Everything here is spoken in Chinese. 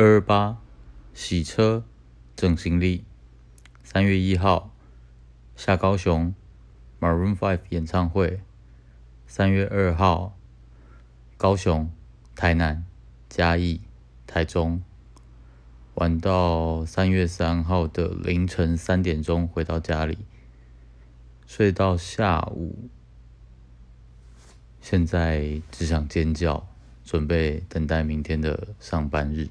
二二八洗车整行李。三月一号下高雄 Maroon Five 演唱会。三月二号高雄、台南、嘉义、台中，玩到三月三号的凌晨三点钟回到家里，睡到下午。现在只想尖叫，准备等待明天的上班日。